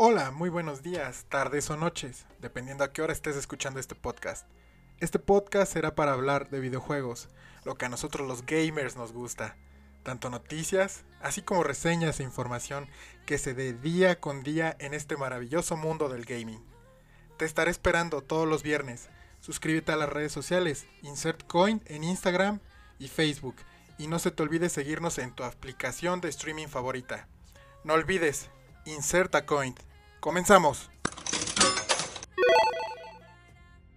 Hola, muy buenos días, tardes o noches, dependiendo a qué hora estés escuchando este podcast. Este podcast será para hablar de videojuegos, lo que a nosotros los gamers nos gusta, tanto noticias, así como reseñas e información que se dé día con día en este maravilloso mundo del gaming. Te estaré esperando todos los viernes. Suscríbete a las redes sociales, Insert Coin en Instagram y Facebook, y no se te olvide seguirnos en tu aplicación de streaming favorita. No olvides, Insert a Coin. Comenzamos.